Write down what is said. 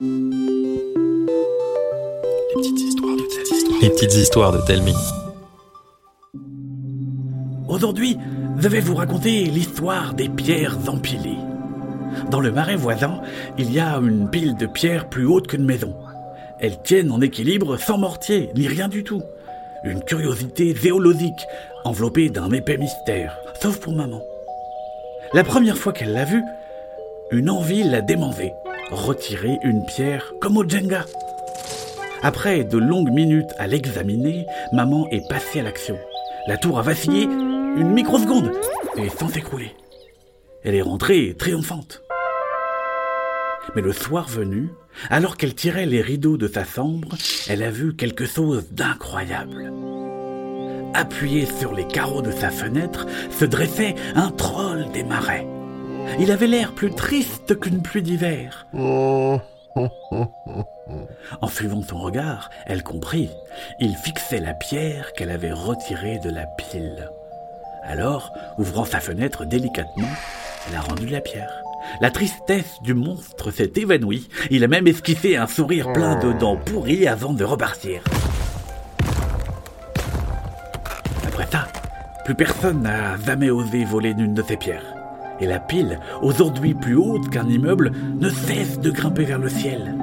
Les petites histoires de Telmi. Aujourd'hui, je vais vous raconter l'histoire des pierres empilées. Dans le marais voisin, il y a une pile de pierres plus haute qu'une maison. Elles tiennent en équilibre sans mortier, ni rien du tout. Une curiosité zéologique, enveloppée d'un épais mystère, sauf pour maman. La première fois qu'elle l'a vue, une envie l'a démangé. Retirer une pierre comme au Jenga. Après de longues minutes à l'examiner, maman est passée à l'action. La tour a vacillé une microseconde et sans s'écrouler. Elle est rentrée triomphante. Mais le soir venu, alors qu'elle tirait les rideaux de sa chambre, elle a vu quelque chose d'incroyable. Appuyé sur les carreaux de sa fenêtre, se dressait un troll des marais. Il avait l'air plus triste qu'une pluie d'hiver. En suivant son regard, elle comprit. Il fixait la pierre qu'elle avait retirée de la pile. Alors, ouvrant sa fenêtre délicatement, elle a rendu la pierre. La tristesse du monstre s'est évanouie. Il a même esquissé un sourire plein de dents pourries avant de repartir. Après ça, plus personne n'a jamais osé voler l'une de ces pierres. Et la pile, aujourd'hui plus haute qu'un immeuble, ne cesse de grimper vers le ciel.